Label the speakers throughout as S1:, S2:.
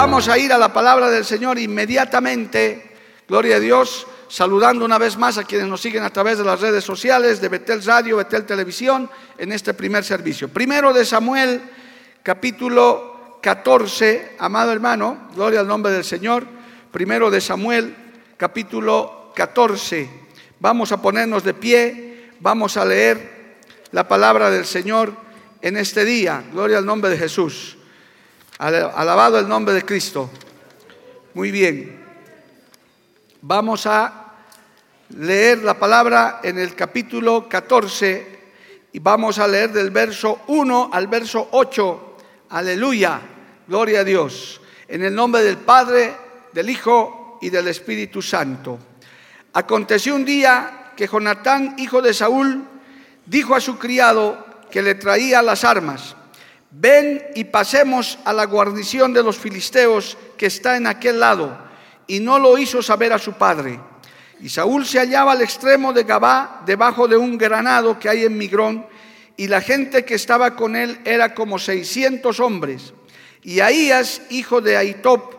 S1: Vamos a ir a la palabra del Señor inmediatamente. Gloria a Dios. Saludando una vez más a quienes nos siguen a través de las redes sociales de Betel Radio, Betel Televisión, en este primer servicio. Primero de Samuel, capítulo 14, amado hermano, gloria al nombre del Señor. Primero de Samuel, capítulo 14. Vamos a ponernos de pie, vamos a leer la palabra del Señor en este día. Gloria al nombre de Jesús. Alabado el nombre de Cristo. Muy bien. Vamos a leer la palabra en el capítulo 14 y vamos a leer del verso 1 al verso 8. Aleluya. Gloria a Dios. En el nombre del Padre, del Hijo y del Espíritu Santo. Aconteció un día que Jonatán, hijo de Saúl, dijo a su criado que le traía las armas ven y pasemos a la guarnición de los filisteos que está en aquel lado. Y no lo hizo saber a su padre. Y Saúl se hallaba al extremo de Gabá, debajo de un granado que hay en Migrón, y la gente que estaba con él era como seiscientos hombres. Y Ahías, hijo de Aitop,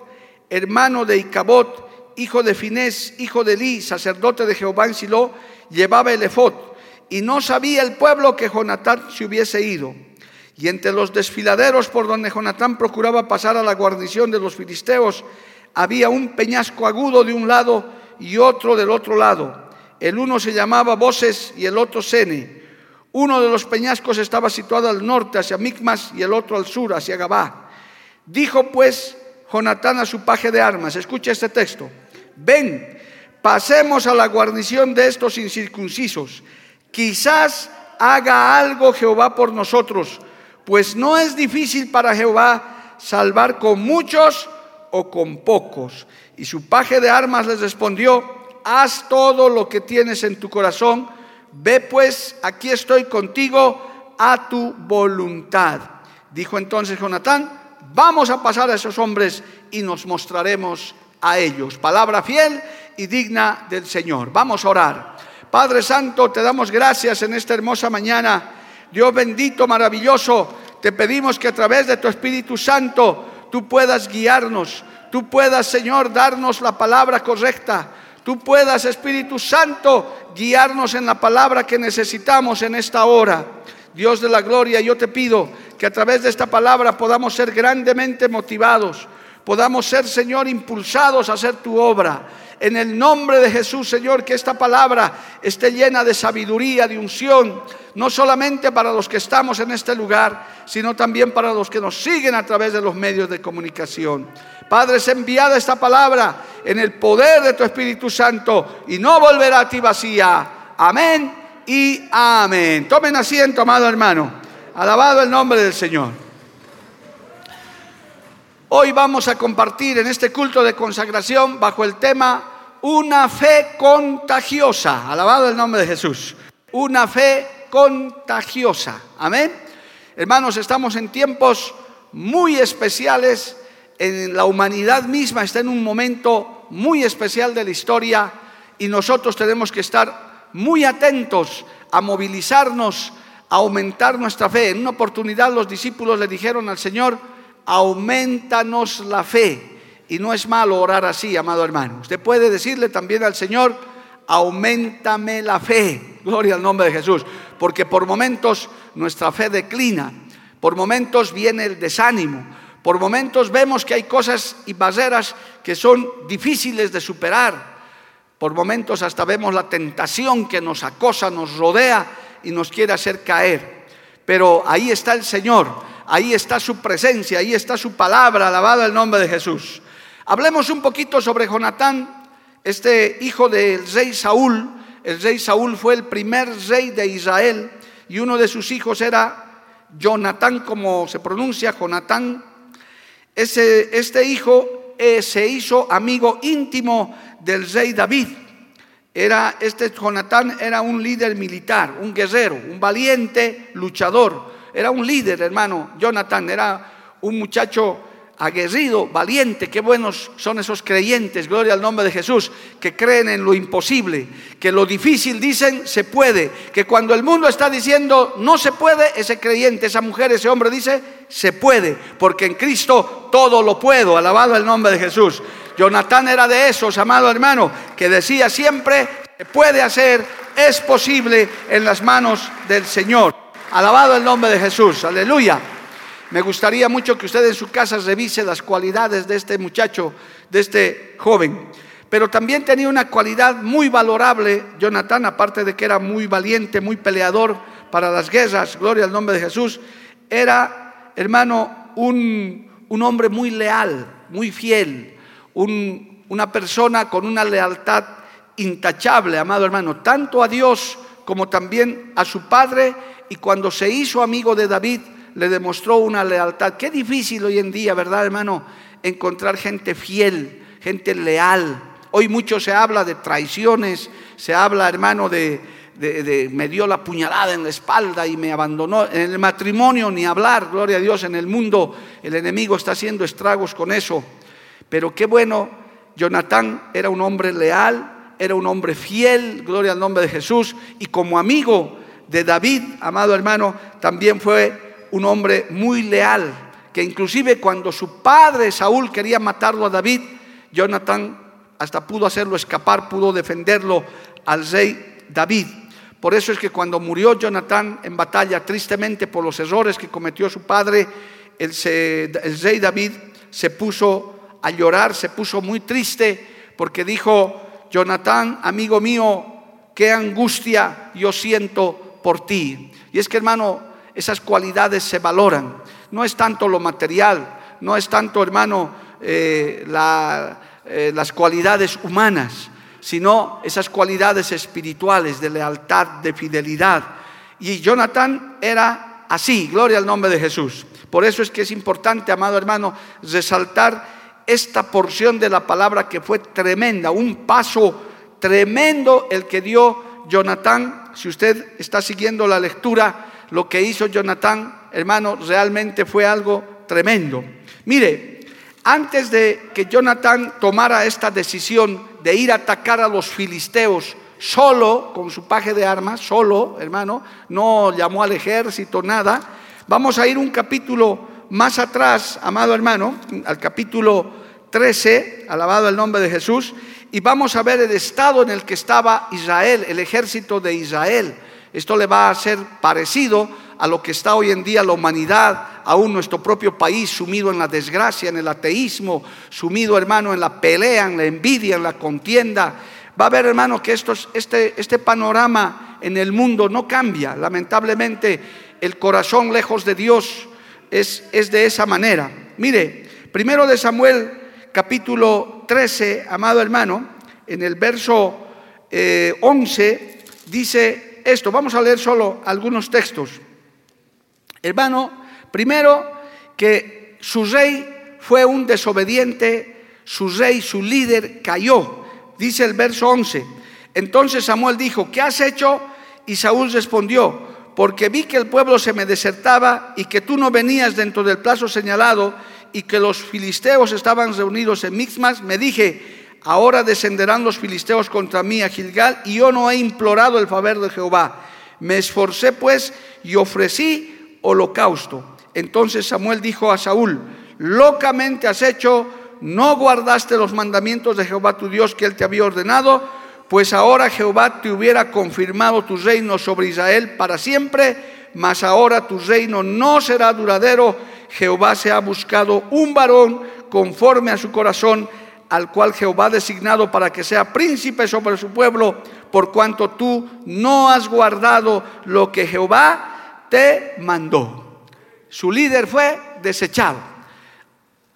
S1: hermano de Icabot, hijo de Finés, hijo de Li, sacerdote de Jehová en Silo, llevaba el efod. Y no sabía el pueblo que Jonatán se hubiese ido. Y entre los desfiladeros por donde Jonatán procuraba pasar a la guarnición de los filisteos, había un peñasco agudo de un lado y otro del otro lado. El uno se llamaba Boses y el otro Sene. Uno de los peñascos estaba situado al norte, hacia Micmas, y el otro al sur, hacia Gabá. Dijo pues Jonatán a su paje de armas, escucha este texto, ven, pasemos a la guarnición de estos incircuncisos. Quizás haga algo Jehová por nosotros pues no es difícil para Jehová salvar con muchos o con pocos. Y su paje de armas les respondió, haz todo lo que tienes en tu corazón, ve pues, aquí estoy contigo a tu voluntad. Dijo entonces Jonatán, vamos a pasar a esos hombres y nos mostraremos a ellos. Palabra fiel y digna del Señor. Vamos a orar. Padre Santo, te damos gracias en esta hermosa mañana Dios bendito, maravilloso, te pedimos que a través de tu Espíritu Santo tú puedas guiarnos, tú puedas, Señor, darnos la palabra correcta, tú puedas, Espíritu Santo, guiarnos en la palabra que necesitamos en esta hora. Dios de la gloria, yo te pido que a través de esta palabra podamos ser grandemente motivados, podamos ser, Señor, impulsados a hacer tu obra. En el nombre de Jesús, Señor, que esta palabra esté llena de sabiduría, de unción, no solamente para los que estamos en este lugar, sino también para los que nos siguen a través de los medios de comunicación. Padre, es enviada esta palabra en el poder de tu Espíritu Santo y no volverá a ti vacía. Amén y amén. Tomen asiento, amado hermano. Alabado el nombre del Señor. Hoy vamos a compartir en este culto de consagración bajo el tema una fe contagiosa. Alabado el nombre de Jesús. Una fe contagiosa. Amén. Hermanos, estamos en tiempos muy especiales. En la humanidad misma está en un momento muy especial de la historia y nosotros tenemos que estar muy atentos a movilizarnos, a aumentar nuestra fe. En una oportunidad los discípulos le dijeron al Señor, aumentanos la fe. Y no es malo orar así, amado hermano. Usted puede decirle también al Señor, aumentame la fe. Gloria al nombre de Jesús. Porque por momentos nuestra fe declina. Por momentos viene el desánimo. Por momentos vemos que hay cosas y barreras que son difíciles de superar. Por momentos hasta vemos la tentación que nos acosa, nos rodea y nos quiere hacer caer. Pero ahí está el Señor, ahí está su presencia, ahí está su palabra, alabado el nombre de Jesús. Hablemos un poquito sobre Jonatán este hijo del rey Saúl, el rey Saúl fue el primer rey de Israel y uno de sus hijos era Jonatán, como se pronuncia, Jonatán. Este hijo eh, se hizo amigo íntimo del rey David. Era, este Jonatán era un líder militar, un guerrero, un valiente luchador. Era un líder, hermano. Jonatán era un muchacho aguerrido, valiente, qué buenos son esos creyentes, gloria al nombre de Jesús, que creen en lo imposible, que lo difícil dicen se puede, que cuando el mundo está diciendo no se puede, ese creyente, esa mujer, ese hombre dice se puede, porque en Cristo todo lo puedo, alabado el nombre de Jesús. Jonatán era de esos, amado hermano, que decía siempre se puede hacer, es posible en las manos del Señor. Alabado el nombre de Jesús, aleluya. Me gustaría mucho que usted en su casa revise las cualidades de este muchacho, de este joven. Pero también tenía una cualidad muy valorable, Jonathan, aparte de que era muy valiente, muy peleador para las guerras, gloria al nombre de Jesús, era, hermano, un, un hombre muy leal, muy fiel, una persona con una lealtad intachable, amado hermano, tanto a Dios como también a su padre, y cuando se hizo amigo de David, le demostró una lealtad. Qué difícil hoy en día, ¿verdad, hermano? Encontrar gente fiel, gente leal. Hoy mucho se habla de traiciones, se habla, hermano, de, de, me dio la puñalada en la espalda y me abandonó. En el matrimonio ni hablar, gloria a Dios, en el mundo el enemigo está haciendo estragos con eso. Pero qué bueno, Jonatán era un hombre leal, era un hombre fiel, gloria al nombre de Jesús, y como amigo de David, amado hermano, también fue un hombre muy leal, que inclusive cuando su padre Saúl quería matarlo a David, Jonathan hasta pudo hacerlo escapar, pudo defenderlo al rey David. Por eso es que cuando murió Jonathan en batalla, tristemente por los errores que cometió su padre, el, rey David se puso a llorar, se puso muy triste, porque dijo, Jonathan, amigo mío, qué angustia yo siento por ti. Y es que hermano, esas cualidades se valoran. No es tanto lo material, no es tanto, hermano, eh, eh, las cualidades humanas, sino esas cualidades espirituales de lealtad, de fidelidad. Y Jonathan era así, gloria al nombre de Jesús. Por eso es que es importante, amado hermano, resaltar esta porción de la palabra que fue tremenda, un paso tremendo el que dio Jonathan. Si usted está siguiendo la lectura, lo que hizo Jonathan, hermano, realmente fue algo tremendo. Mire, antes de que Jonathan tomara esta decisión de ir a atacar a los filisteos solo, con su paje de armas, solo, hermano, no llamó al ejército, nada, vamos a ir un capítulo más atrás, amado hermano, al capítulo 13, alabado el nombre de Jesús, y vamos a ver el estado en el que estaba Israel, el ejército de Israel. Esto le va a ser parecido a lo que está hoy en día la humanidad, aún nuestro propio país sumido en la desgracia, en el ateísmo, sumido, hermano, en la pelea, en la envidia, en la contienda. Va a ver, hermano, que este, este panorama en el mundo no cambia. Lamentablemente, el corazón lejos de Dios es, es de esa manera. Mire, primero de Samuel, capítulo 13, amado hermano, en el verso 11, eh, dice esto, vamos a leer solo algunos textos. Hermano, primero que su rey fue un desobediente, su rey, su líder cayó. Dice el verso 11. Entonces Samuel dijo, ¿qué has hecho? Y Saúl respondió, porque vi que el pueblo se me desertaba y que tú no venías dentro del plazo señalado y que los filisteos estaban reunidos en Mixmas, me dije, ahora descenderán los filisteos contra mí a Gilgal y yo no he implorado el favor de Jehová. Me esforcé pues y ofrecí holocausto. Entonces Samuel dijo a Saúl, locamente has hecho, no guardaste los mandamientos de Jehová tu Dios que él te había ordenado, pues ahora Jehová te hubiera confirmado tu reino sobre Israel para siempre, mas ahora tu reino no será duradero. Jehová se ha buscado un varón conforme a su corazón al cual Jehová ha designado para que sea príncipe sobre su pueblo, por cuanto tú no has guardado lo que Jehová te mandó. Su líder fue desechado.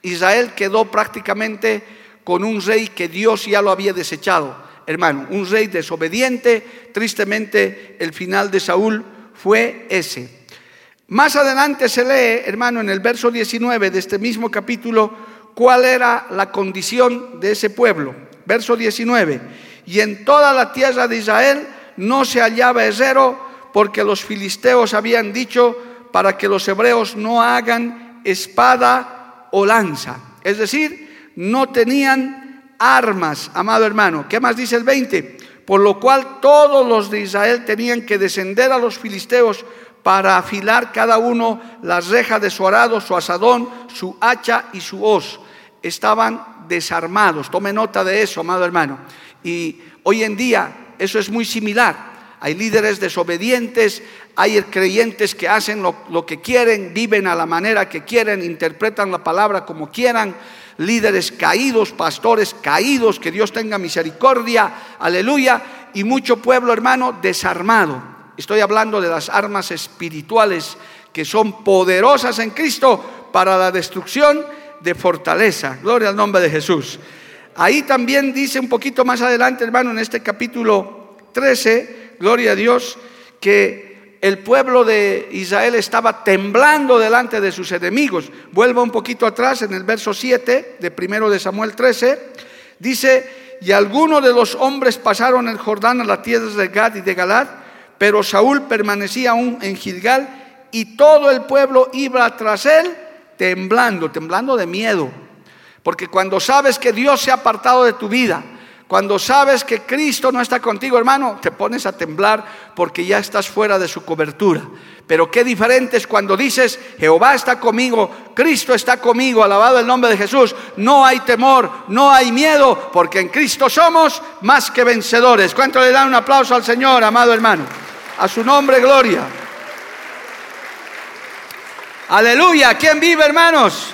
S1: Israel quedó prácticamente con un rey que Dios ya lo había desechado, hermano, un rey desobediente. Tristemente, el final de Saúl fue ese. Más adelante se lee, hermano, en el verso 19 de este mismo capítulo, cuál era la condición de ese pueblo. Verso 19. Y en toda la tierra de Israel no se hallaba herrero, porque los filisteos habían dicho para que los hebreos no hagan espada o lanza. Es decir, no tenían armas, amado hermano. ¿Qué más dice el 20? Por lo cual todos los de Israel tenían que descender a los filisteos para afilar cada uno las rejas de su arado, su asadón, su hacha y su hoz. Estaban desarmados. Tome nota de eso, amado hermano. Y hoy en día eso es muy similar. Hay líderes desobedientes, hay creyentes que hacen lo, lo, que quieren, viven a la manera que quieren, interpretan la palabra como quieran, líderes caídos, pastores caídos, que Dios tenga misericordia, aleluya, y mucho pueblo hermano desarmado. Estoy hablando de las armas espirituales que son poderosas en Cristo para la destrucción de fortaleza. Gloria al nombre de Jesús. Ahí también dice un poquito más adelante, hermano, en este capítulo 13, gloria a Dios, que el pueblo de Israel estaba temblando delante de sus enemigos. Vuelvo un poquito atrás en el verso 7 de primero de Samuel 13. Dice, y algunos de los hombres pasaron el Jordán a la tierra de Gad y de Galad pero Saúl permanecía aún en Gilgal y todo el pueblo iba tras él temblando, temblando de miedo. Porque cuando sabes que Dios se ha apartado de tu vida, cuando sabes que Cristo no está contigo, hermano, te pones a temblar porque ya estás fuera de su cobertura. Pero qué diferente es cuando dices, Jehová está conmigo, Cristo está conmigo, alabado el nombre de Jesús. No hay temor, no hay miedo, porque en Cristo somos más que vencedores. ¿Cuánto le dan un aplauso al Señor, amado hermano? A su nombre, gloria. Aleluya. ¿Quién vive, hermanos?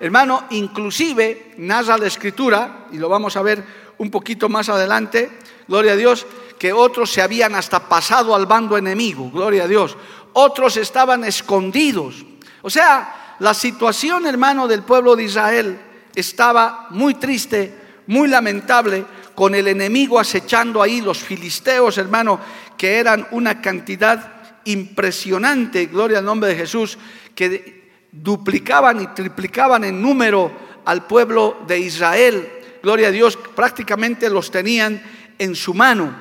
S1: Hermano, inclusive narra la escritura, y lo vamos a ver un poquito más adelante, gloria a Dios, que otros se habían hasta pasado al bando enemigo, gloria a Dios. Otros estaban escondidos. O sea, la situación, hermano, del pueblo de Israel estaba muy triste, muy lamentable, con el enemigo acechando ahí, los filisteos, hermano, que eran una cantidad impresionante, gloria al nombre de Jesús, que duplicaban y triplicaban en número al pueblo de Israel. Gloria a Dios, prácticamente los tenían en su mano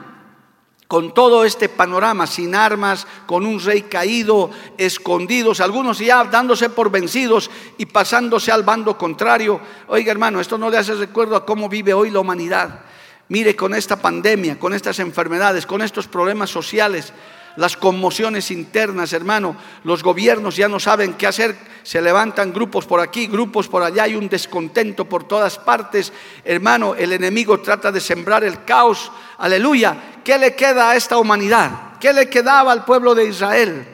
S1: con todo este panorama, sin armas, con un rey caído, escondidos, algunos ya dándose por vencidos y pasándose al bando contrario. Oiga hermano, esto no le hace recuerdo a cómo vive hoy la humanidad. Mire, con esta pandemia, con estas enfermedades, con estos problemas sociales, las conmociones internas, hermano, los gobiernos ya no saben qué hacer, se levantan grupos por aquí, grupos por allá, hay un descontento por todas partes, hermano, el enemigo trata de sembrar el caos, aleluya, ¿qué le queda a esta humanidad? ¿Qué le quedaba al pueblo de Israel?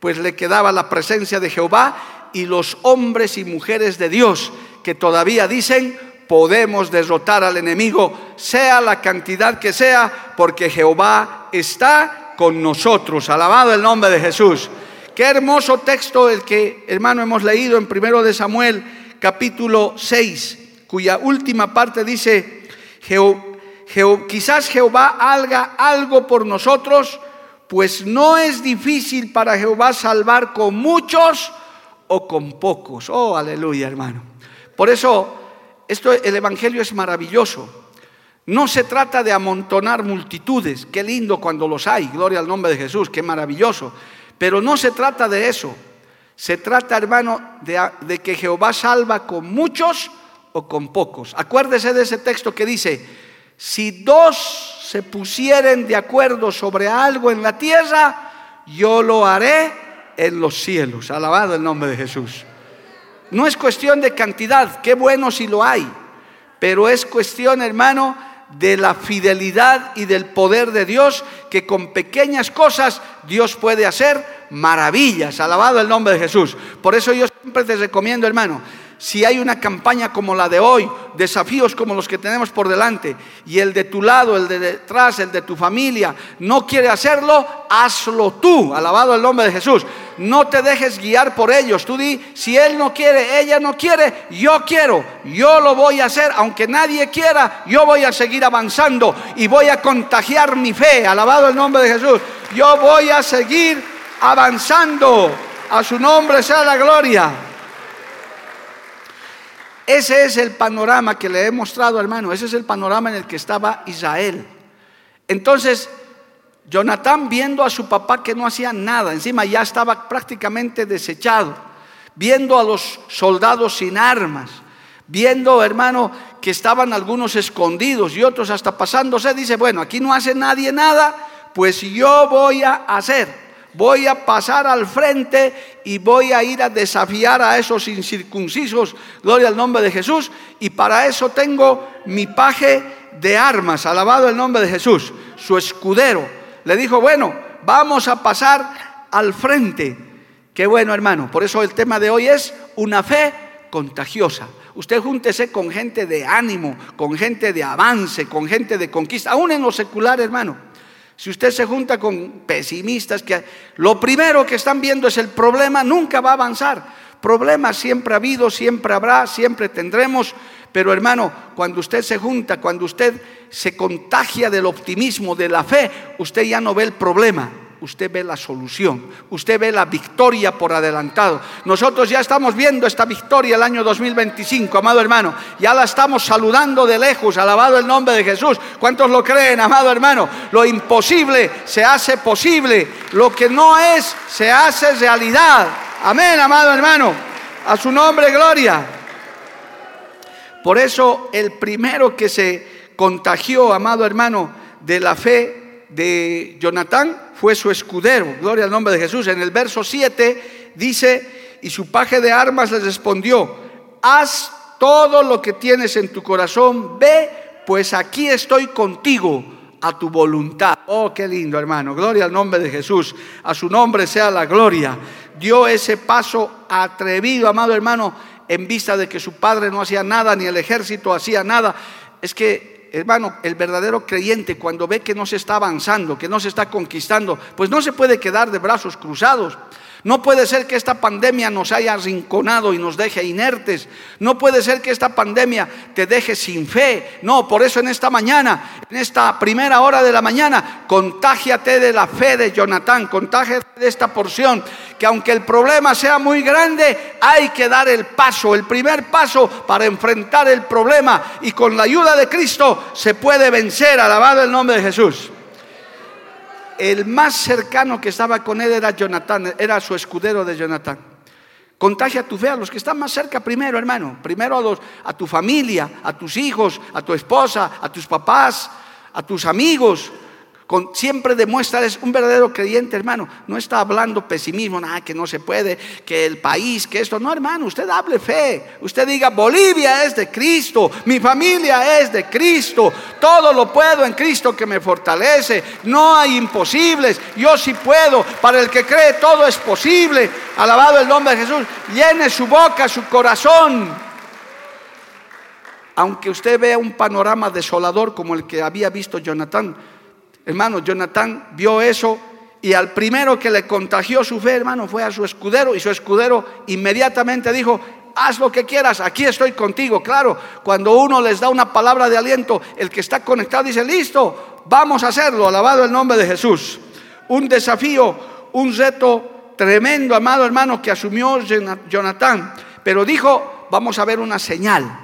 S1: Pues le quedaba la presencia de Jehová y los hombres y mujeres de Dios que todavía dicen, podemos derrotar al enemigo, sea la cantidad que sea, porque Jehová está con nosotros. Alabado el nombre de Jesús. Qué hermoso texto el que, hermano, hemos leído en primero de Samuel, capítulo 6, cuya última parte dice, quizás Jehová haga algo por nosotros, pues no es difícil para Jehová salvar con muchos o con pocos. Oh, aleluya, hermano. Por eso esto, el Evangelio es maravilloso. No se trata de amontonar multitudes, qué lindo cuando los hay, gloria al nombre de Jesús, qué maravilloso. Pero no se trata de eso. Se trata, hermano, de, de que Jehová salva con muchos o con pocos. Acuérdese de ese texto que dice, si dos se pusieren de acuerdo sobre algo en la tierra, yo lo haré en los cielos. Alabado el nombre de Jesús. No es cuestión de cantidad, qué bueno si lo hay, pero es cuestión, hermano, de la fidelidad y del poder de Dios, que con pequeñas cosas Dios puede hacer maravillas. Alabado el nombre de Jesús. Por eso yo siempre te recomiendo, hermano, si hay una campaña como la de hoy, desafíos como los que tenemos por delante, y el de tu lado, el de detrás, el de tu familia, no quiere hacerlo, hazlo tú, alabado el nombre de Jesús. No te dejes guiar por ellos. Tú di, si él no quiere, ella no quiere, yo quiero, yo lo voy a hacer, aunque nadie quiera, yo voy a seguir avanzando y voy a contagiar mi fe, alabado el nombre de Jesús. Yo voy a seguir avanzando. A su nombre sea la gloria. Ese es el panorama que le he mostrado, hermano. Ese es el panorama en el que estaba Israel. Entonces, Jonatán viendo a su papá que no hacía nada, encima ya estaba prácticamente desechado, viendo a los soldados sin armas, viendo, hermano, que estaban algunos escondidos y otros hasta pasándose, dice, bueno, aquí no hace nadie nada, pues yo voy a hacer voy a pasar al frente y voy a ir a desafiar a esos incircuncisos, gloria al nombre de Jesús, y para eso tengo mi paje de armas, alabado el nombre de Jesús, su escudero. Le dijo, bueno, vamos a pasar al frente. Qué bueno, hermano. Por eso el tema de hoy es una fe contagiosa. Usted júntese con gente de ánimo, con gente de avance, con gente de conquista, aún en lo secular, hermano. Si usted se junta con pesimistas que lo primero que están viendo es el problema, nunca va a avanzar. Problemas siempre ha habido, siempre habrá, siempre tendremos. Pero hermano, cuando usted se junta, cuando usted se contagia del optimismo, de la fe, usted ya no ve el problema, usted ve la solución, usted ve la victoria por adelantado. Nosotros ya estamos viendo esta victoria el año 2025, amado hermano. Ya la estamos saludando de lejos, alabado el nombre de Jesús. ¿Cuántos lo creen, amado hermano? Lo imposible se hace posible, lo que no es se hace realidad. Amén, amado hermano. A su nombre, gloria. Por eso el primero que se contagió, amado hermano, de la fe de Jonatán fue su escudero. Gloria al nombre de Jesús. En el verso 7 dice, y su paje de armas les respondió, haz todo lo que tienes en tu corazón, ve, pues aquí estoy contigo a tu voluntad. Oh, qué lindo hermano. Gloria al nombre de Jesús. A su nombre sea la gloria. Dio ese paso atrevido, amado hermano, en vista de que su padre no hacía nada, ni el ejército hacía nada. Es que hermano, el verdadero creyente cuando ve que no se está avanzando, que no se está conquistando, pues no se puede quedar de brazos cruzados. No puede ser que esta pandemia nos haya arrinconado y nos deje inertes. No puede ser que esta pandemia te deje sin fe. No, por eso en esta mañana, en esta primera hora de la mañana, contágiate de la fe de Jonatán, contágiate de esta porción, que aunque el problema sea muy grande, hay que dar el paso, el primer paso para enfrentar el problema y con la ayuda de Cristo se puede vencer. Alabado el nombre de Jesús el más cercano que estaba con él era Jonathan, era su escudero de Jonathan. Contagia tu fe a los que están más cerca primero, hermano. Primero a, los, a tu familia, a tus hijos, a tu esposa, a tus papás, a tus amigos siempre demuestra, es un verdadero creyente, hermano. No está hablando pesimismo, nada, que no se puede, que el país, que esto. No, hermano, usted hable fe. Usted diga, Bolivia es de Cristo, mi familia es de Cristo, todo lo puedo en Cristo que me fortalece. No hay imposibles, yo sí puedo. Para el que cree, todo es posible. Alabado el nombre de Jesús. Llene su boca, su corazón aunque usted vea un panorama desolador como el que había visto Jonathan, Hermano, Jonathan vio eso y al primero que le contagió su fe, hermano, fue a su escudero y su escudero inmediatamente dijo, haz lo que quieras, aquí estoy contigo. Claro, cuando uno les da una palabra de aliento, el que está conectado dice, listo, vamos a hacerlo, alabado el nombre de Jesús. Un desafío, un reto tremendo, amado hermano, que asumió Jonathan, pero dijo, vamos a ver una señal.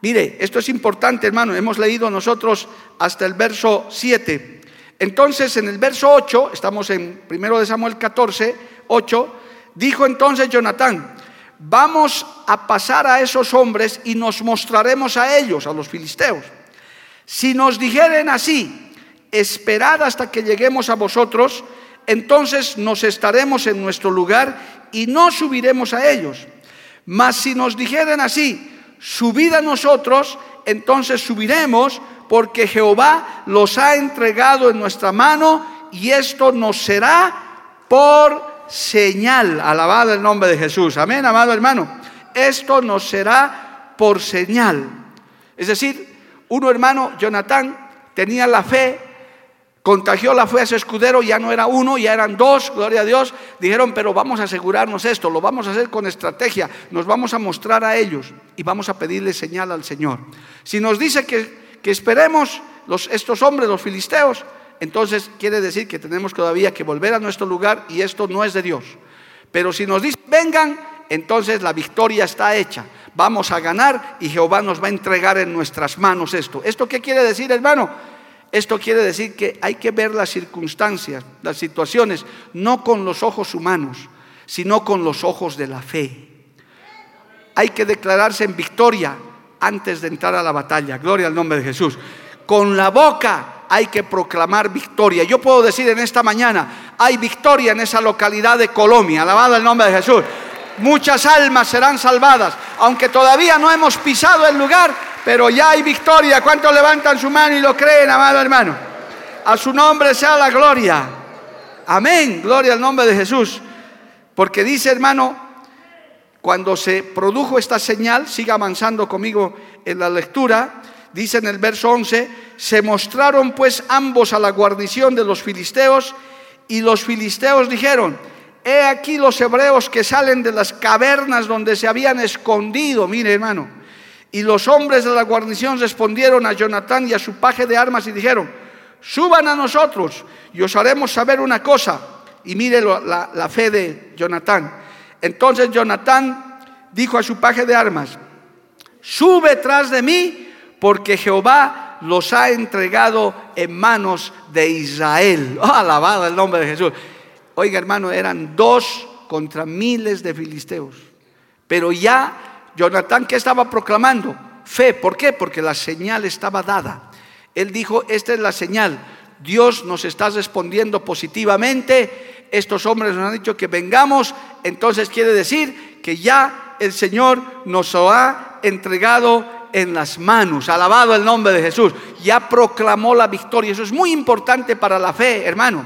S1: Mire, esto es importante, hermano, hemos leído nosotros hasta el verso 7. Entonces, en el verso 8, estamos en 1 de Samuel 14, 8, dijo entonces Jonatán, vamos a pasar a esos hombres y nos mostraremos a ellos, a los filisteos. Si nos dijeren así, esperad hasta que lleguemos a vosotros, entonces nos estaremos en nuestro lugar y no subiremos a ellos. Mas si nos dijeren así, subid a nosotros, entonces subiremos porque Jehová los ha entregado en nuestra mano y esto nos será por señal. Alabado el nombre de Jesús. Amén, amado hermano. esto nos será por señal. Es decir, uno hermano, Jonatán, tenía la fe, contagió la fe a su escudero, ya no era uno, ya eran dos, gloria a Dios. Dijeron, pero vamos a asegurarnos esto, lo vamos a hacer con estrategia, nos vamos a mostrar a ellos y vamos a pedirle señal al Señor. Si nos dice que, que esperemos los, estos hombres, los filisteos, entonces quiere decir que tenemos todavía que volver a nuestro lugar y esto no es de Dios. Pero si nos dice, vengan, entonces la victoria está hecha. Vamos a ganar y Jehová nos va a entregar en nuestras manos esto. ¿Esto qué quiere decir, hermano? Esto quiere decir que hay que ver las circunstancias, las situaciones, no con los ojos humanos, sino con los ojos de la fe. Hay que declararse en victoria antes de entrar a la batalla. Gloria al nombre de Jesús. Con la boca hay que proclamar victoria. Yo puedo decir en esta mañana, hay victoria en esa localidad de Colombia. Alabado el nombre de Jesús. Muchas almas serán salvadas, aunque todavía no hemos pisado el lugar, pero ya hay victoria. ¿Cuántos levantan su mano y lo creen, amado hermano? A su nombre sea la gloria. Amén. Gloria al nombre de Jesús. Porque dice, hermano, cuando se produjo esta señal, siga avanzando conmigo en la lectura, dice en el verso 11, se mostraron pues ambos a la guarnición de los filisteos y los filisteos dijeron, he aquí los hebreos que salen de las cavernas donde se habían escondido, mire hermano, y los hombres de la guarnición respondieron a Jonatán y a su paje de armas y dijeron, suban a nosotros y os haremos saber una cosa. Y mire la, la fe de Jonatán. Entonces Jonatán dijo a su paje de armas, sube tras de mí porque Jehová los ha entregado en manos de Israel. Oh, alabado el nombre de Jesús. Oiga hermano, eran dos contra miles de filisteos. Pero ya Jonatán, ¿qué estaba proclamando? Fe. ¿Por qué? Porque la señal estaba dada. Él dijo, esta es la señal. Dios nos está respondiendo positivamente. Estos hombres nos han dicho que vengamos. Entonces quiere decir que ya el Señor nos ha entregado en las manos. Alabado el nombre de Jesús. Ya proclamó la victoria. Eso es muy importante para la fe, hermano.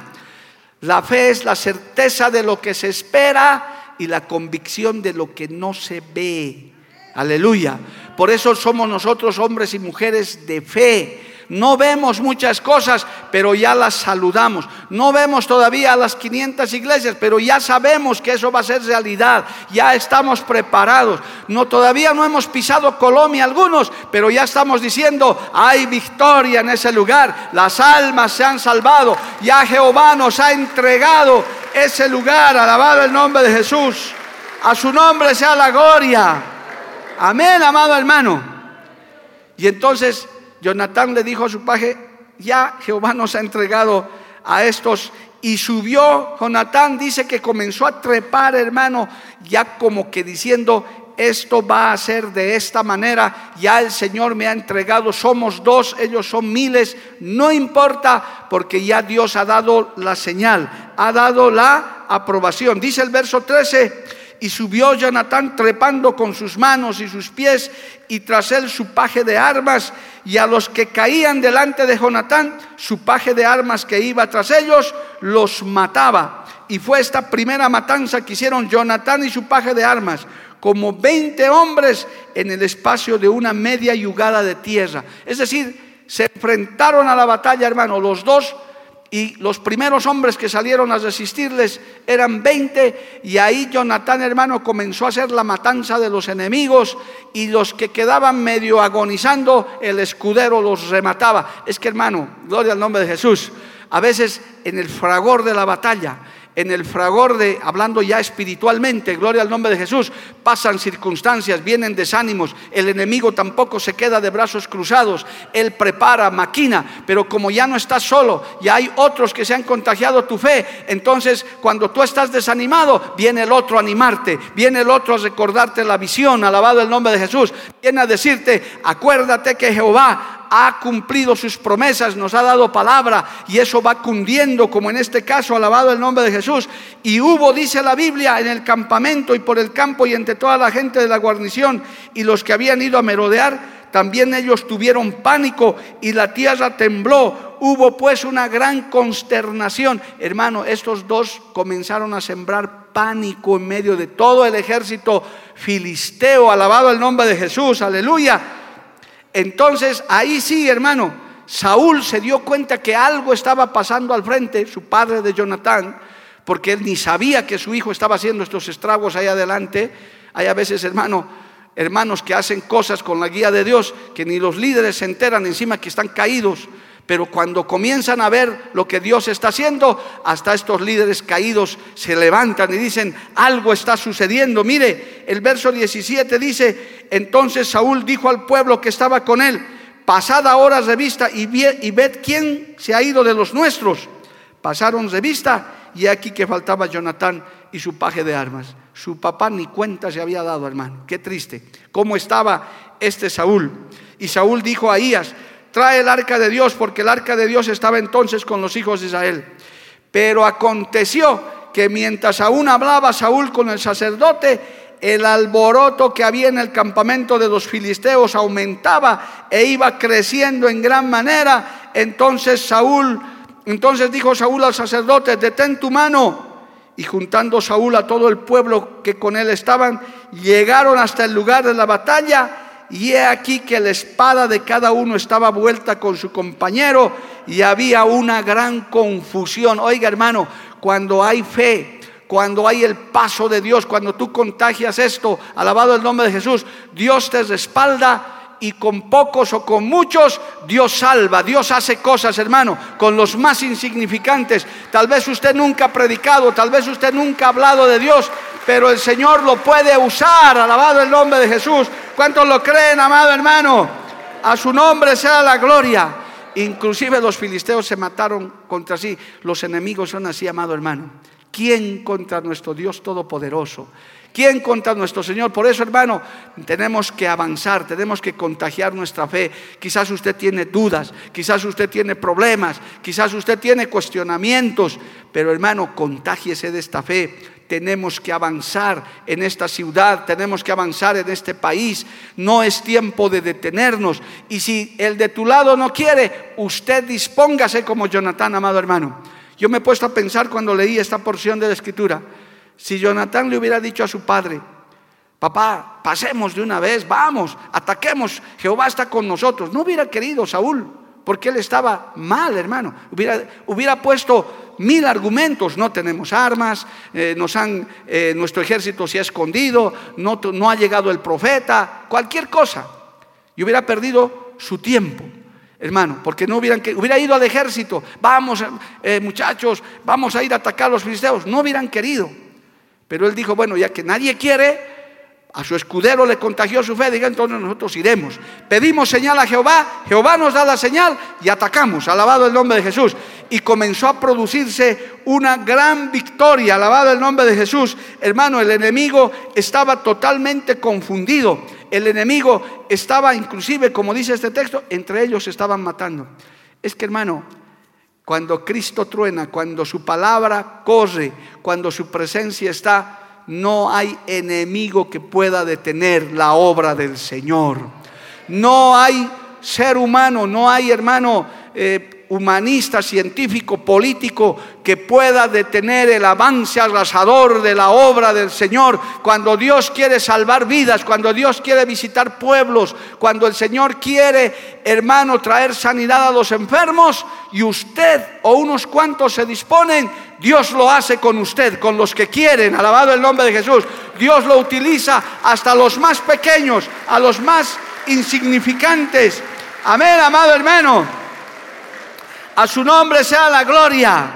S1: La fe es la certeza de lo que se espera y la convicción de lo que no se ve. Aleluya. Por eso somos nosotros hombres y mujeres de fe. No vemos muchas cosas, pero ya las saludamos. No vemos todavía las 500 iglesias, pero ya sabemos que eso va a ser realidad. Ya estamos preparados. No todavía no hemos pisado Colombia algunos, pero ya estamos diciendo, hay victoria en ese lugar. Las almas se han salvado. Ya Jehová nos ha entregado ese lugar. Alabado el nombre de Jesús. A su nombre sea la gloria. Amén, amado hermano. Y entonces Jonatán le dijo a su paje, ya Jehová nos ha entregado a estos. Y subió, Jonatán dice que comenzó a trepar, hermano, ya como que diciendo, esto va a ser de esta manera, ya el Señor me ha entregado, somos dos, ellos son miles, no importa, porque ya Dios ha dado la señal, ha dado la aprobación. Dice el verso 13, y subió Jonatán trepando con sus manos y sus pies y tras él su paje de armas y a los que caían delante de Jonatán, su paje de armas que iba tras ellos, los mataba. Y fue esta primera matanza que hicieron Jonatán y su paje de armas, como 20 hombres en el espacio de una media yugada de tierra. Es decir, se enfrentaron a la batalla, hermano, los dos y los primeros hombres que salieron a resistirles eran 20 y ahí Jonatán hermano comenzó a hacer la matanza de los enemigos y los que quedaban medio agonizando el escudero los remataba. Es que hermano, gloria al nombre de Jesús, a veces en el fragor de la batalla en el fragor de, hablando ya espiritualmente, gloria al nombre de Jesús, pasan circunstancias, vienen desánimos, el enemigo tampoco se queda de brazos cruzados, él prepara, maquina, pero como ya no estás solo, ya hay otros que se han contagiado tu fe, entonces cuando tú estás desanimado, viene el otro a animarte, viene el otro a recordarte la visión, alabado el nombre de Jesús, viene a decirte, acuérdate que Jehová ha cumplido sus promesas, nos ha dado palabra y eso va cundiendo, como en este caso, alabado el nombre de Jesús. Y hubo, dice la Biblia, en el campamento y por el campo y entre toda la gente de la guarnición y los que habían ido a merodear, también ellos tuvieron pánico y la tierra tembló. Hubo pues una gran consternación. Hermano, estos dos comenzaron a sembrar pánico en medio de todo el ejército filisteo, alabado el nombre de Jesús, aleluya. Entonces ahí sí, hermano, Saúl se dio cuenta que algo estaba pasando al frente, su padre de Jonatán, porque él ni sabía que su hijo estaba haciendo estos estragos ahí adelante. Hay a veces, hermano, hermanos que hacen cosas con la guía de Dios que ni los líderes se enteran encima que están caídos pero cuando comienzan a ver lo que Dios está haciendo, hasta estos líderes caídos se levantan y dicen, algo está sucediendo. Mire, el verso 17 dice, entonces Saúl dijo al pueblo que estaba con él, pasad horas de vista y, y ved quién se ha ido de los nuestros. Pasaron de vista y aquí que faltaba Jonatán y su paje de armas. Su papá ni cuenta se había dado, hermano. Qué triste. ¿Cómo estaba este Saúl? Y Saúl dijo a Ahías, trae el arca de Dios, porque el arca de Dios estaba entonces con los hijos de Israel. Pero aconteció que mientras aún hablaba Saúl con el sacerdote, el alboroto que había en el campamento de los filisteos aumentaba e iba creciendo en gran manera. Entonces Saúl, entonces dijo Saúl al sacerdote, detén tu mano. Y juntando Saúl a todo el pueblo que con él estaban, llegaron hasta el lugar de la batalla y he aquí que la espada de cada uno estaba vuelta con su compañero y había una gran confusión. Oiga hermano, cuando hay fe, cuando hay el paso de Dios, cuando tú contagias esto, alabado el nombre de Jesús, Dios te respalda y con pocos o con muchos Dios salva, Dios hace cosas, hermano, con los más insignificantes. Tal vez usted nunca ha predicado, tal vez usted nunca ha hablado de Dios, pero el Señor lo puede usar, alabado el nombre de Jesús. ¿Cuántos lo creen, amado hermano? A su nombre sea la gloria. Inclusive los filisteos se mataron contra sí. Los enemigos son así, amado hermano. ¿Quién contra nuestro Dios Todopoderoso? ¿Quién contra nuestro Señor? Por eso, hermano, tenemos que avanzar, tenemos que contagiar nuestra fe. Quizás usted tiene dudas, quizás usted tiene problemas, quizás usted tiene cuestionamientos, pero hermano, contágiese de esta fe tenemos que avanzar en esta ciudad, tenemos que avanzar en este país. No es tiempo de detenernos. Y si el de tu lado no quiere, usted dispóngase como Jonatán, amado hermano. Yo me he puesto a pensar cuando leí esta porción de la escritura. Si Jonatán le hubiera dicho a su padre, papá, pasemos de una vez, vamos, ataquemos, Jehová está con nosotros, no hubiera querido Saúl, porque él estaba mal, hermano. Hubiera, hubiera puesto mil argumentos, no tenemos armas, eh, nos han, eh, nuestro ejército se ha escondido, no, no ha llegado el profeta, cualquier cosa. Y hubiera perdido su tiempo hermano, porque no hubieran que, hubiera ido al ejército, vamos eh, muchachos, vamos a ir a atacar a los filisteos, no hubieran querido. Pero él dijo, bueno, ya que nadie quiere, a su escudero le contagió su fe, diga entonces nosotros iremos. Pedimos señal a Jehová, Jehová nos da la señal y atacamos, alabado el nombre de Jesús. Y comenzó a producirse una gran victoria, alabado el nombre de Jesús. Hermano, el enemigo estaba totalmente confundido. El enemigo estaba inclusive, como dice este texto, entre ellos estaban matando. Es que hermano, cuando Cristo truena, cuando su palabra corre, cuando su presencia está, no hay enemigo que pueda detener la obra del Señor. No hay ser humano, no hay hermano eh, humanista, científico, político que pueda detener el avance arrasador de la obra del Señor. Cuando Dios quiere salvar vidas, cuando Dios quiere visitar pueblos, cuando el Señor quiere, hermano, traer sanidad a los enfermos y usted o unos cuantos se disponen, Dios lo hace con usted, con los que quieren, alabado el nombre de Jesús. Dios lo utiliza hasta los más pequeños, a los más insignificantes. Amén, amado hermano. A su nombre sea la gloria.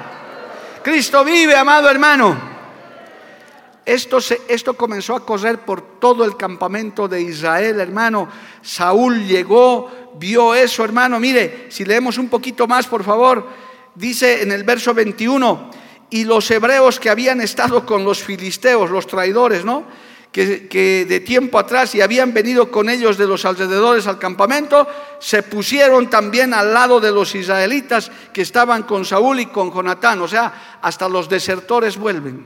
S1: Cristo vive, amado hermano. Esto, esto comenzó a correr por todo el campamento de Israel, hermano. Saúl llegó, vio eso, hermano. Mire, si leemos un poquito más, por favor, dice en el verso 21, y los hebreos que habían estado con los filisteos, los traidores, ¿no? Que, de tiempo atrás y habían venido con ellos de los alrededores al campamento, se pusieron también al lado de los israelitas que estaban con Saúl y con Jonatán. O sea, hasta los desertores vuelven.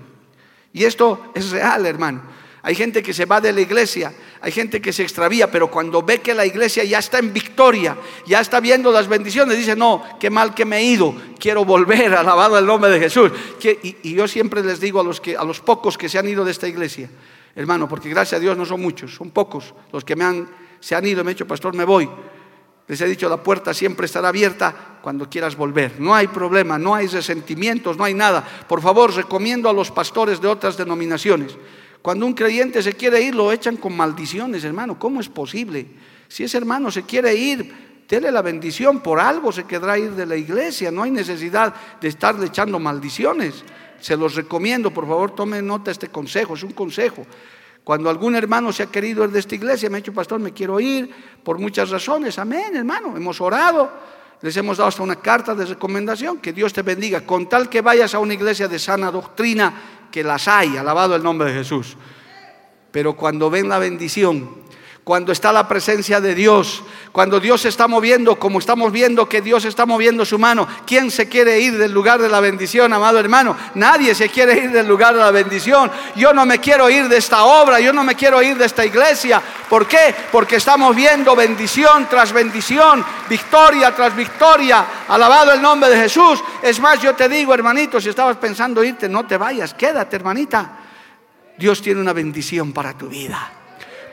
S1: Y esto es real, hermano. Hay gente que se va de la iglesia, hay gente que se extravía, pero cuando ve que la iglesia ya está en victoria, ya está viendo las bendiciones, dice, no, qué mal que me he ido, quiero volver, alabado el nombre de Jesús. Y, yo siempre les digo a los, que, a los pocos que se han ido de esta iglesia, hermano, porque gracias a Dios no son muchos, son pocos los que me han, se han ido, me han dicho, pastor, me voy. Les he dicho, la puerta siempre estará abierta cuando quieras volver. No hay problema, no hay resentimientos, no hay nada. Por favor, recomiendo a los pastores de otras denominaciones cuando un creyente se quiere ir, lo echan con maldiciones, hermano. ¿Cómo es posible? Si ese hermano se quiere ir, dele la bendición, por algo se quedará ir de la iglesia. No hay necesidad de estarle echando maldiciones. Se los recomiendo, por favor, tomen nota de este consejo, es un consejo. Cuando algún hermano se ha querido ir de esta iglesia, me ha dicho, pastor, me quiero ir por muchas razones. Amén, hermano. Hemos orado, les hemos dado hasta una carta de recomendación. Que Dios te bendiga. Con tal que vayas a una iglesia de sana doctrina, que las hay, alabado el nombre de Jesús. Pero cuando ven la bendición, cuando está la presencia de Dios, cuando Dios se está moviendo, como estamos viendo que Dios está moviendo su mano, ¿quién se quiere ir del lugar de la bendición, amado hermano? Nadie se quiere ir del lugar de la bendición. Yo no me quiero ir de esta obra, yo no me quiero ir de esta iglesia. ¿Por qué? Porque estamos viendo bendición tras bendición, victoria tras victoria. Alabado el nombre de Jesús. Es más, yo te digo, hermanito, si estabas pensando irte, no te vayas, quédate, hermanita. Dios tiene una bendición para tu vida.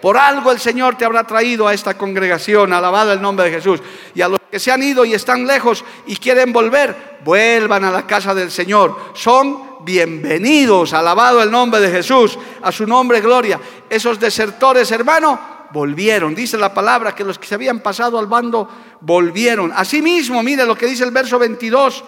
S1: Por algo el Señor te habrá traído a esta congregación, alabado el nombre de Jesús. Y a los que se han ido y están lejos y quieren volver, vuelvan a la casa del Señor. Son bienvenidos, alabado el nombre de Jesús, a su nombre gloria. Esos desertores, hermano, volvieron. Dice la palabra que los que se habían pasado al bando volvieron. Asimismo, mire lo que dice el verso 22.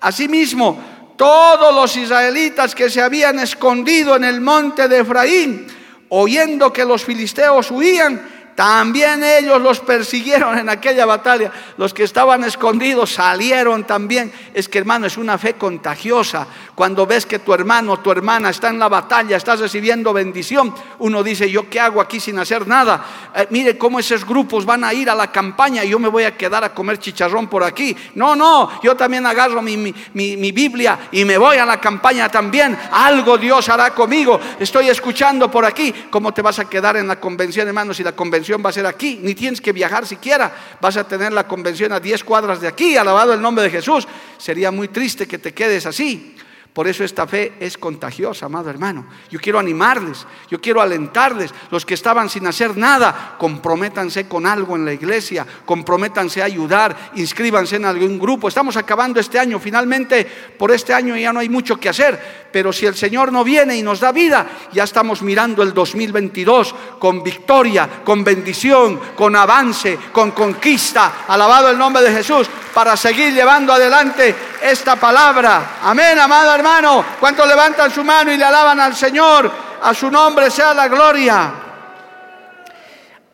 S1: Asimismo, todos los israelitas que se habían escondido en el monte de Efraín, oyendo que los filisteos huían, también ellos los persiguieron en aquella batalla. Los que estaban escondidos salieron también. Es que hermano, es una fe contagiosa. Cuando ves que tu hermano, tu hermana está en la batalla, estás recibiendo bendición, uno dice, ¿yo qué hago aquí sin hacer nada? Eh, mire cómo esos grupos van a ir a la campaña y yo me voy a quedar a comer chicharrón por aquí. No, no, yo también agarro mi, mi Biblia y me voy a la campaña también. Algo Dios hará conmigo. Estoy escuchando por aquí. ¿Cómo te vas a quedar en la convención, hermano, si la convención va a ser aquí, ni tienes que viajar siquiera, vas a tener la convención a 10 cuadras de aquí, alabado el nombre de Jesús. Sería muy triste que te quedes así. Por eso esta fe es contagiosa, amado hermano. Yo quiero animarles, yo quiero alentarles. Los que estaban sin hacer nada, comprométanse con algo en la iglesia, comprométanse a ayudar, inscríbanse en algún grupo. Estamos acabando este año, finalmente por este año ya no hay mucho que hacer, pero si el Señor no viene y nos da vida, ya estamos mirando el 2022 con victoria, con bendición, con avance, con conquista. Alabado el nombre de Jesús para seguir llevando adelante esta palabra. Amén, amado hermano. ¿Cuántos levantan su mano y le alaban al Señor? A su nombre sea la gloria.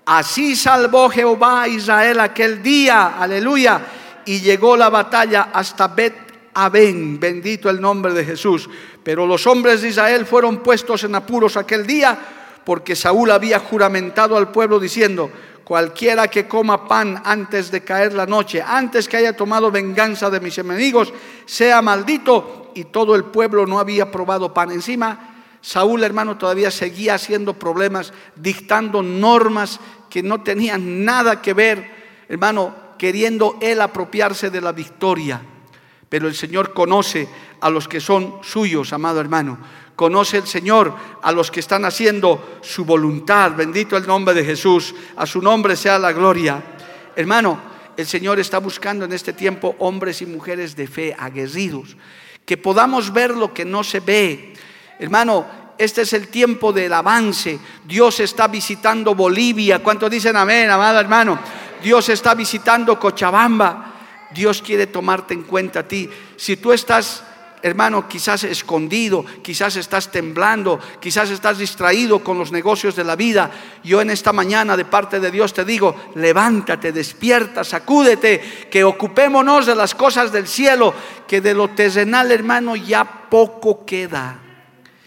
S1: Así salvó Jehová a Israel aquel día, aleluya, y llegó la batalla hasta Bet Aben, bendito el nombre de Jesús. Pero los hombres de Israel fueron puestos en apuros aquel día porque Saúl había juramentado al pueblo diciendo, cualquiera que coma pan antes de caer la noche, antes que haya tomado venganza de mis enemigos, sea maldito. Y todo el pueblo no había probado pan. Encima, Saúl, hermano, todavía seguía haciendo problemas, dictando normas que no tenían nada que ver, hermano, queriendo él apropiarse de la victoria. Pero el Señor conoce a los que son suyos, amado hermano. Conoce el Señor a los que están haciendo su voluntad. Bendito el nombre de Jesús. A su nombre sea la gloria. Hermano, el Señor está buscando en este tiempo hombres y mujeres de fe, aguerridos, que podamos ver lo que no se ve. Hermano, este es el tiempo del avance. Dios está visitando Bolivia. ¿Cuántos dicen amén, amado hermano? Dios está visitando Cochabamba. Dios quiere tomarte en cuenta a ti. Si tú estás hermano, quizás escondido, quizás estás temblando, quizás estás distraído con los negocios de la vida. Yo en esta mañana de parte de Dios te digo, levántate, despierta, sacúdete, que ocupémonos de las cosas del cielo, que de lo terrenal, hermano, ya poco queda.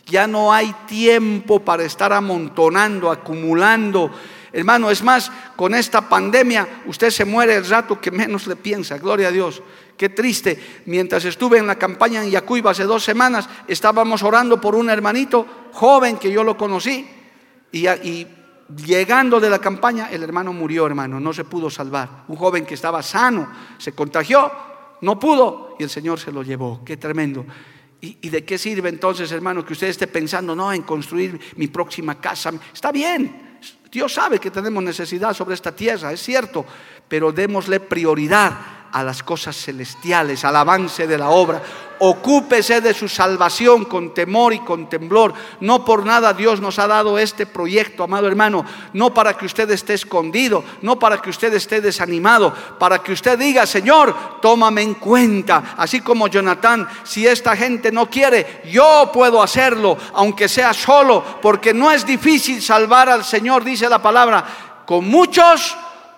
S1: Ya no hay tiempo para estar amontonando, acumulando. Hermano, es más, con esta pandemia usted se muere el rato que menos le piensa, gloria a Dios. Qué triste. Mientras estuve en la campaña en Yacuiba hace dos semanas, estábamos orando por un hermanito joven que yo lo conocí. Y, y llegando de la campaña, el hermano murió, hermano, no se pudo salvar. Un joven que estaba sano, se contagió, no pudo y el Señor se lo llevó. Qué tremendo. ¿Y, de qué sirve entonces, hermano, que usted esté pensando, no, en construir mi próxima casa? Está bien, Dios sabe que tenemos necesidad sobre esta tierra, es cierto, pero démosle prioridad a las cosas celestiales, al avance de la obra. Ocúpese de su salvación con temor y con temblor. No por nada Dios nos ha dado este proyecto, amado hermano. No para que usted esté escondido, no para que usted esté desanimado, para que usted diga, Señor, tómame en cuenta. Así como Jonathan, si esta gente no quiere, yo puedo hacerlo, aunque sea solo, porque no es difícil salvar al Señor, dice la palabra. Con muchos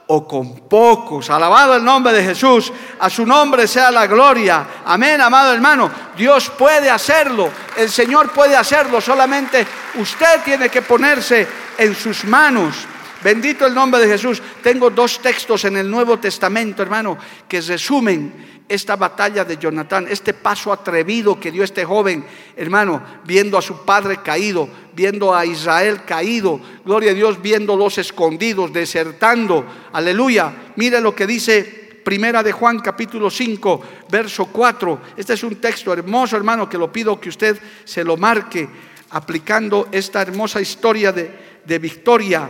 S1: o con pocos. Alabado el nombre de Jesús. A su nombre sea la gloria. Amén, amado hermano. Dios puede hacerlo. El Señor puede hacerlo. Solamente usted tiene que ponerse en sus manos. Bendito el nombre de Jesús. Tengo dos textos en el Nuevo Testamento, hermano, que resumen esta batalla de Jonatán, este paso atrevido que dio este joven, hermano, viendo a su padre caído, viendo a Israel caído, gloria a Dios, viendo los escondidos, desertando, aleluya. Mire lo que dice Primera de Juan capítulo 5, verso 4. Este es un texto hermoso, hermano, que lo pido que usted se lo marque aplicando esta hermosa historia de, de victoria.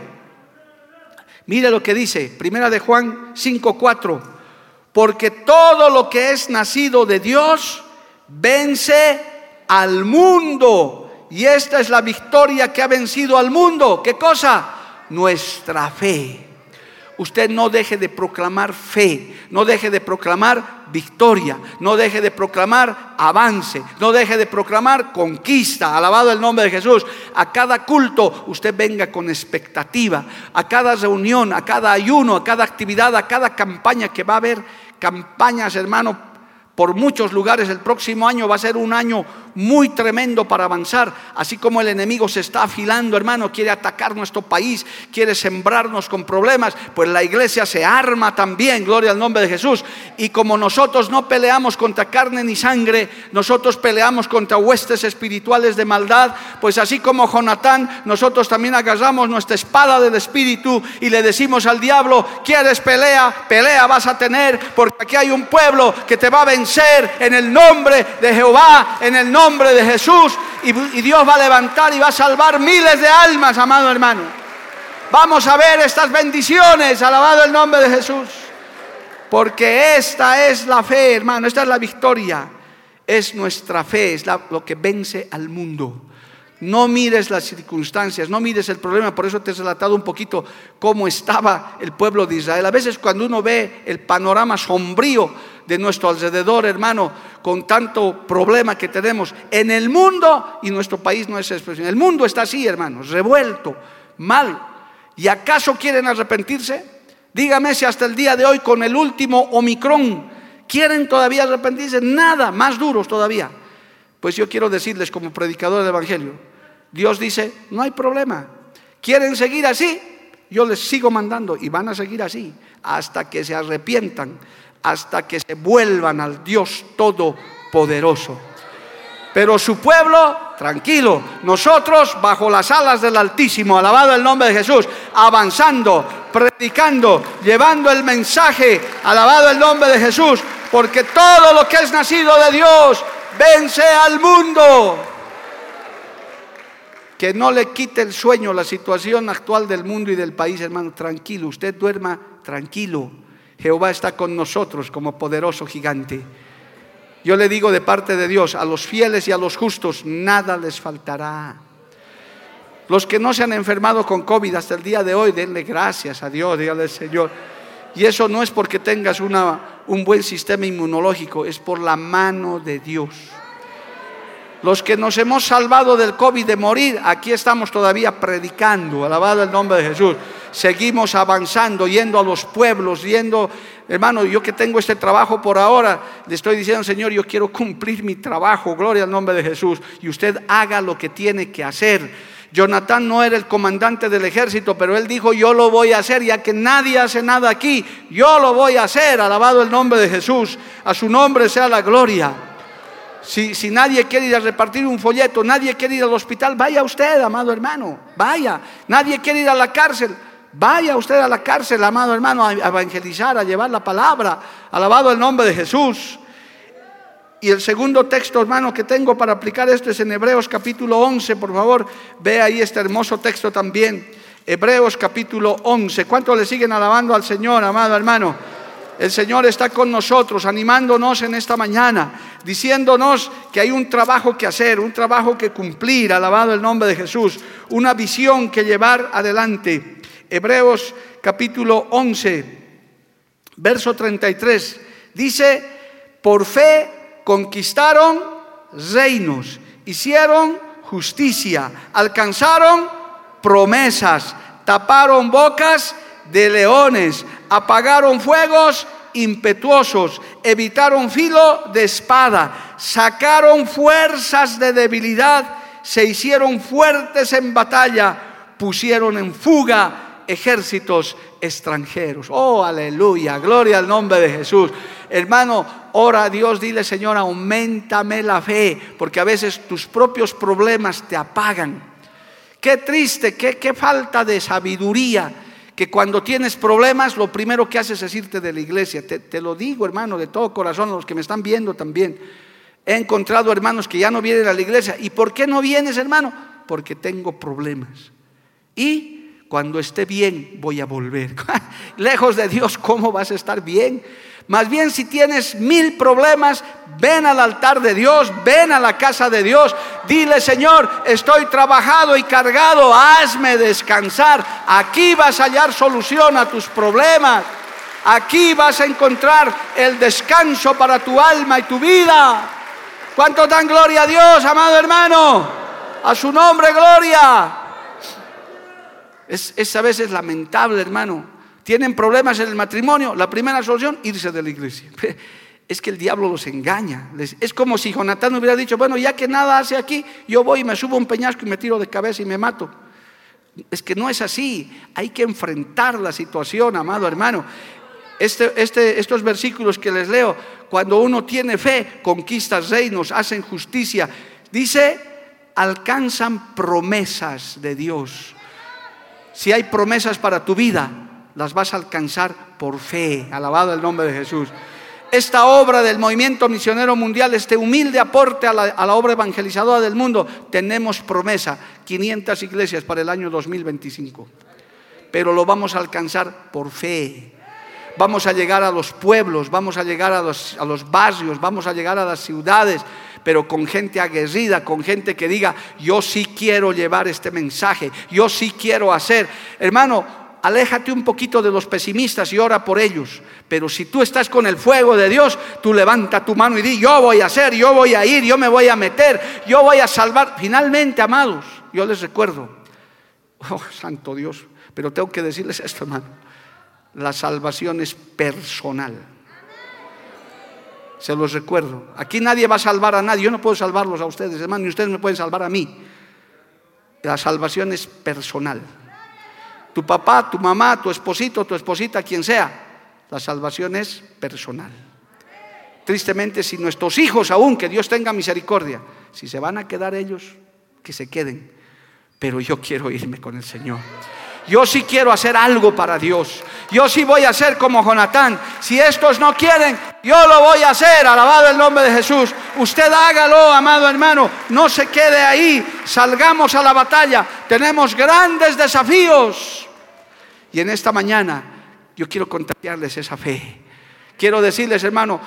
S1: Mire lo que dice, Primera de Juan 5, 4 porque todo lo que es nacido de Dios vence al mundo. Y esta es la victoria que ha vencido al mundo. ¿Qué cosa? Nuestra fe. Usted no deje de proclamar fe, no deje de proclamar victoria, no deje de proclamar avance, no deje de proclamar conquista. Alabado el nombre de Jesús. A cada culto usted venga con expectativa, a cada reunión, a cada ayuno, a cada actividad, a cada campaña que va a haber campañas, hermano, por muchos lugares. El próximo año va a ser un año muy tremendo para avanzar. Así como el enemigo se está afilando, hermano, quiere atacar nuestro país, quiere sembrarnos con problemas, pues la iglesia se arma también, gloria al nombre de Jesús. Y como nosotros no peleamos contra carne ni sangre, nosotros peleamos contra huestes espirituales de maldad, pues así como Jonatán, nosotros también agarramos nuestra espada del espíritu y le decimos al diablo, ¿quieres pelea? Pelea vas a tener, porque aquí hay un pueblo que te va a vencer en el nombre de Jehová, en el nombre de Jesús y, Dios va a levantar y va a salvar miles de almas, amado hermano. Vamos a ver estas bendiciones, alabado el nombre de Jesús. Porque esta es la fe, hermano, esta es la victoria. Es nuestra fe, es lo que vence al mundo. No mires las circunstancias, no mires el problema, por eso te he relatado un poquito cómo estaba el pueblo de Israel. A veces cuando uno ve el panorama sombrío de nuestro alrededor, hermano, con tanto problema que tenemos en el mundo, y nuestro país no es expresión, el mundo está así, hermanos, revuelto, mal. ¿Y acaso quieren arrepentirse? Dígame si hasta el día de hoy con el último Omicron quieren todavía arrepentirse, nada, más duros todavía. Pues yo quiero decirles como predicador del Evangelio, Dios dice, no hay problema. ¿Quieren seguir así? Yo les sigo mandando y van a seguir así hasta que se arrepientan, hasta que se vuelvan al Dios Todopoderoso. Pero su pueblo, tranquilo, nosotros bajo las alas del Altísimo, alabado el nombre de Jesús, avanzando, predicando, llevando el mensaje, alabado el nombre de Jesús, porque todo lo que es nacido de Dios vence al mundo. Que no le quite el sueño la situación actual del mundo y del país, hermano. Tranquilo, usted duerma tranquilo. Jehová está con nosotros como poderoso gigante. Yo le digo de parte de Dios, a los fieles y a los justos, nada les faltará. Los que no se han enfermado con COVID hasta el día de hoy, denle gracias a Dios, dígale al Señor. Y eso no es porque tengas una, un buen sistema inmunológico, es por la mano de Dios. Los que nos hemos salvado del COVID de morir, aquí estamos todavía predicando, alabado el nombre de Jesús. Seguimos avanzando, yendo a los pueblos, yendo, hermano, yo que tengo este trabajo por ahora, le estoy diciendo, Señor, yo quiero cumplir mi trabajo, gloria al nombre de Jesús, y usted haga lo que tiene que hacer Jonatán no era el comandante del ejército, pero él dijo, yo lo voy a hacer, ya que nadie hace nada aquí, yo lo voy a hacer, alabado el nombre de Jesús, a su nombre sea la gloria. Si, si, nadie quiere ir a repartir un folleto, nadie quiere ir al hospital, vaya usted, amado hermano, vaya. Nadie quiere ir a la cárcel, vaya usted a la cárcel, amado hermano, a evangelizar, a llevar la palabra. Alabado el nombre de Jesús. Y el segundo texto, hermano, que tengo para aplicar esto es en Hebreos capítulo 11, por favor, ve ahí este hermoso texto también. Hebreos capítulo 11. ¿Cuántos le siguen alabando al Señor, amado hermano? El Señor está con nosotros, animándonos en esta mañana, diciéndonos que hay un trabajo que hacer, un trabajo que cumplir, alabado el nombre de Jesús, una visión que llevar adelante. Hebreos capítulo 11, verso 33, dice, por fe conquistaron reinos, hicieron justicia, alcanzaron promesas, taparon bocas de leones, apagaron fuegos impetuosos, evitaron filo de espada, sacaron fuerzas de debilidad, se hicieron fuertes en batalla, pusieron en fuga ejércitos extranjeros. Oh, aleluya, gloria al nombre de Jesús. Hermano, ora a Dios, dile Señor, aumentame la fe, porque a veces tus propios problemas te apagan. Qué triste, qué, falta de sabiduría, que cuando tienes problemas lo primero que haces es irte de la iglesia. Te, te lo digo, hermano, de todo corazón, los que me están viendo también. He encontrado hermanos que ya no vienen a la iglesia. ¿Y por qué no vienes, hermano? Porque tengo problemas. Y cuando esté bien voy a volver. Lejos de Dios, ¿cómo vas a estar bien? Más bien si tienes mil problemas, ven al altar de Dios, ven a la casa de Dios. Dile, Señor, estoy trabajado y cargado, hazme descansar. Aquí vas a hallar solución a tus problemas. Aquí vas a encontrar el descanso para tu alma y tu vida. ¿Cuánto dan gloria a Dios, amado hermano? A su nombre, gloria. Es, es a veces lamentable, hermano tienen problemas en el matrimonio, la primera solución, irse de la iglesia. Es que el diablo los engaña. Es como si Jonatán hubiera dicho, bueno, ya que nada hace aquí, yo voy y me subo un peñasco y me tiro de cabeza y me mato. Es que no es así. Hay que enfrentar la situación, amado hermano. Este, este, estos versículos que les leo, cuando uno tiene fe, conquistas reinos, hacen justicia. Dice, alcanzan promesas de Dios. Si hay promesas para tu vida, las vas a alcanzar por fe. Alabado el nombre de Jesús. Esta obra del movimiento misionero mundial, este humilde aporte a la, obra evangelizadora del mundo, tenemos promesa, 500 iglesias para el año 2025. Pero lo vamos a alcanzar por fe. Vamos a llegar a los pueblos, vamos a llegar a los, a los barrios, vamos a llegar a las ciudades, pero con gente aguerrida, con gente que diga, yo sí quiero llevar este mensaje, yo sí quiero hacer. Hermano, aléjate un poquito de los pesimistas y ora por ellos. Pero si tú estás con el fuego de Dios, tú levanta tu mano y di, yo voy a hacer, yo voy a ir, yo me voy a meter, yo voy a salvar. Finalmente, amados, yo les recuerdo, oh, santo Dios, pero tengo que decirles esto, hermano, la salvación es personal. Se los recuerdo. Aquí nadie va a salvar a nadie. Yo no puedo salvarlos a ustedes, hermano, ni ustedes me pueden salvar a mí. La salvación es personal tu papá, tu mamá, tu esposito, tu esposita, quien sea. La salvación es personal. Tristemente, si nuestros hijos aún, que Dios tenga misericordia, si se van a quedar ellos, que se queden. Pero yo quiero irme con el Señor. Yo sí quiero hacer algo para Dios. Yo sí voy a hacer como Jonatán. Si estos no quieren, yo lo voy a hacer. Alabado el nombre de Jesús. Usted hágalo, amado hermano. No se quede ahí. Salgamos a la batalla. Tenemos grandes desafíos. Y en esta mañana yo quiero contagiarles esa fe. Quiero decirles, hermano,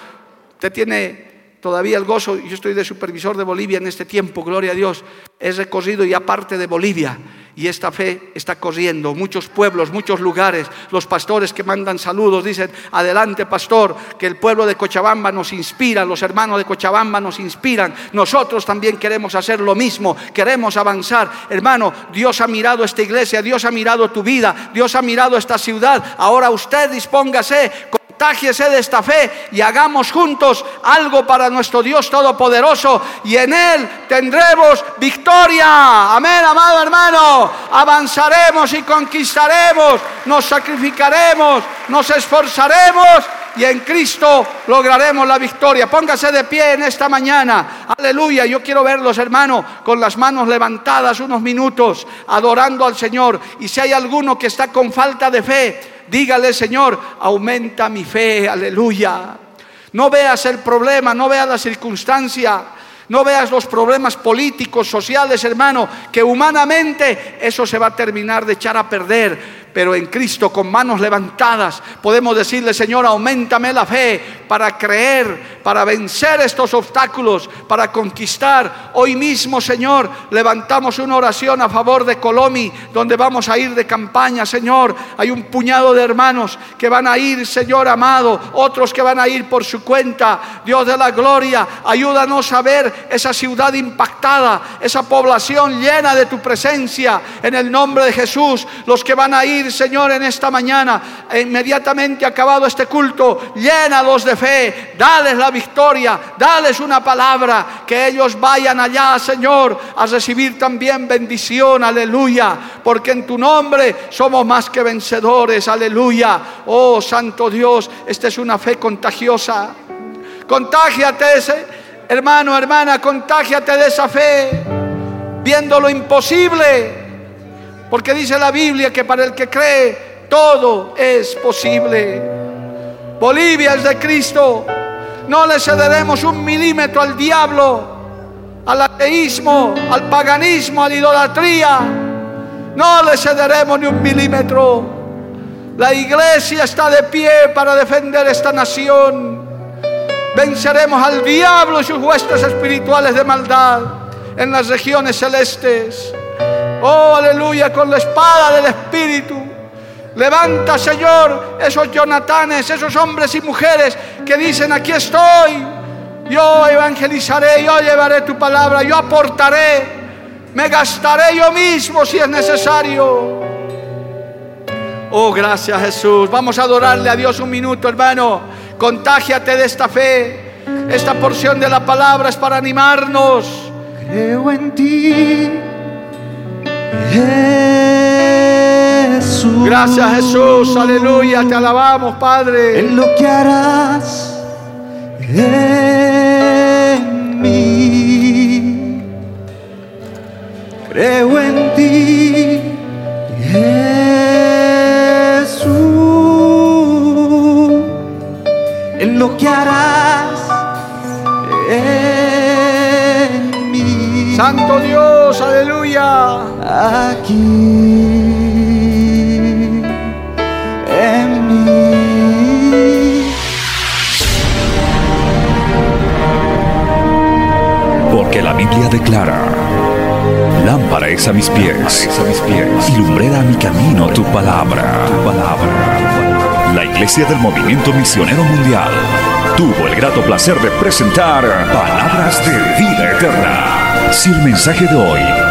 S1: usted tiene todavía el gozo, yo estoy de supervisor de Bolivia en este tiempo, gloria a Dios, he recorrido ya parte de Bolivia y esta fe está corriendo. Muchos pueblos, muchos lugares, los pastores que mandan saludos dicen, adelante pastor, que el pueblo de Cochabamba nos inspira, los hermanos de Cochabamba nos inspiran. Nosotros también queremos hacer lo mismo, queremos avanzar. Hermano, Dios ha mirado esta iglesia, Dios ha mirado tu vida, Dios ha mirado esta ciudad. Ahora usted dispóngase contágiese de esta fe y hagamos juntos algo para nuestro Dios Todopoderoso y en Él tendremos victoria. Amén, amado hermano. Avanzaremos y conquistaremos, nos sacrificaremos, nos esforzaremos y en Cristo lograremos la victoria. Póngase de pie en esta mañana. Aleluya. Yo quiero verlos, hermano, con las manos levantadas unos minutos, adorando al Señor. Y si hay alguno que está con falta de fe, dígale, Señor, aumenta mi fe. Aleluya. No veas el problema, no veas la circunstancia. No veas los problemas políticos, sociales, hermano, que humanamente eso se va a terminar de echar a perder pero en Cristo con manos levantadas podemos decirle, Señor, aumentame la fe para creer, para vencer estos obstáculos, para conquistar. Hoy mismo, Señor, levantamos una oración a favor de Colomi, donde vamos a ir de campaña, Señor. Hay un puñado de hermanos que van a ir, Señor amado, otros que van a ir por su cuenta. Dios de la gloria, ayúdanos a ver esa ciudad impactada, esa población llena de tu presencia, en el nombre de Jesús, los que van a ir Señor, en esta mañana, inmediatamente acabado este culto, llénalos de fe, dales la victoria, dales una palabra, que ellos vayan allá, Señor, a recibir también bendición, aleluya, porque en tu nombre somos más que vencedores, aleluya. Oh, Santo Dios, esta es una fe contagiosa. Contágiate hermano, hermana, contágiate de esa fe, viendo lo imposible porque dice la Biblia que para el que cree todo es posible. Bolivia es de Cristo. No le cederemos un milímetro al diablo, al ateísmo, al paganismo, a la idolatría. No le cederemos ni un milímetro. La iglesia está de pie para defender esta nación. Venceremos al diablo y sus huestes espirituales de maldad en las regiones celestes. Oh, aleluya, con la espada del Espíritu. Levanta, Señor, esos Jonatanes, esos hombres y mujeres que dicen, aquí estoy. Yo evangelizaré, yo llevaré tu palabra, yo aportaré, me gastaré yo mismo si es necesario. Oh, gracias Jesús. Vamos a adorarle a Dios un minuto, hermano. Contágiate de esta fe. Esta porción de la palabra es para animarnos.
S2: Creo en ti
S1: Jesús. Gracias Jesús, aleluya, te alabamos Padre.
S2: En lo que harás en mí. Creo en ti, Jesús. En lo que harás en mí.
S1: Santo Dios, aleluya
S2: aquí en mí.
S3: Porque la Biblia declara, lámpara es a mis pies, a mis pies, y lumbrera a mi camino tu palabra, tu palabra. La Iglesia del Movimiento Misionero Mundial tuvo el grato placer de presentar Palabras de Vida Eterna. Si el mensaje de hoy